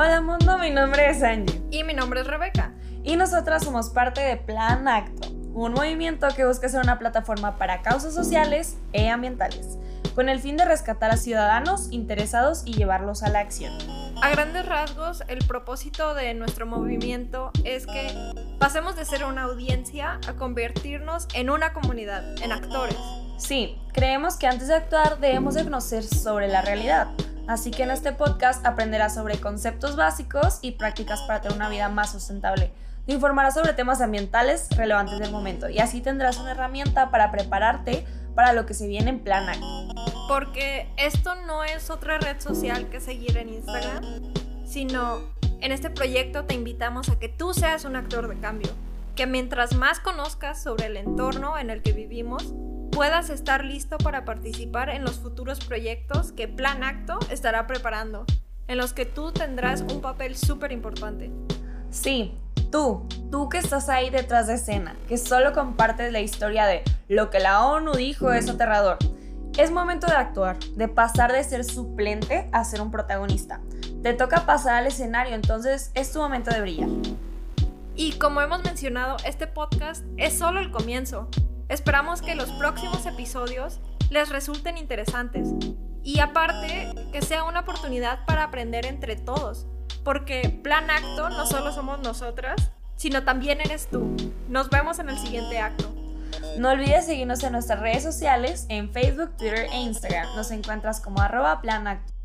Hola mundo, mi nombre es Angie. Y mi nombre es Rebeca. Y nosotras somos parte de Plan Acto, un movimiento que busca ser una plataforma para causas sociales e ambientales, con el fin de rescatar a ciudadanos interesados y llevarlos a la acción. A grandes rasgos, el propósito de nuestro movimiento es que pasemos de ser una audiencia a convertirnos en una comunidad, en actores. Sí, creemos que antes de actuar debemos de conocer sobre la realidad, así que en este podcast aprenderás sobre conceptos básicos y prácticas para tener una vida más sustentable. Te informarás sobre temas ambientales relevantes del momento y así tendrás una herramienta para prepararte para lo que se viene en plan Porque esto no es otra red social que seguir en Instagram, sino en este proyecto te invitamos a que tú seas un actor de cambio, que mientras más conozcas sobre el entorno en el que vivimos, puedas estar listo para participar en los futuros proyectos que Plan Acto estará preparando, en los que tú tendrás un papel súper importante. Sí, Tú, tú que estás ahí detrás de escena, que solo compartes la historia de lo que la ONU dijo es aterrador. Es momento de actuar, de pasar de ser suplente a ser un protagonista. Te toca pasar al escenario, entonces es tu momento de brillar. Y como hemos mencionado, este podcast es solo el comienzo. Esperamos que los próximos episodios les resulten interesantes. Y aparte, que sea una oportunidad para aprender entre todos porque Plan Acto no solo somos nosotras, sino también eres tú. Nos vemos en el siguiente acto. No olvides seguirnos en nuestras redes sociales, en Facebook, Twitter e Instagram. Nos encuentras como arroba Plan Acto.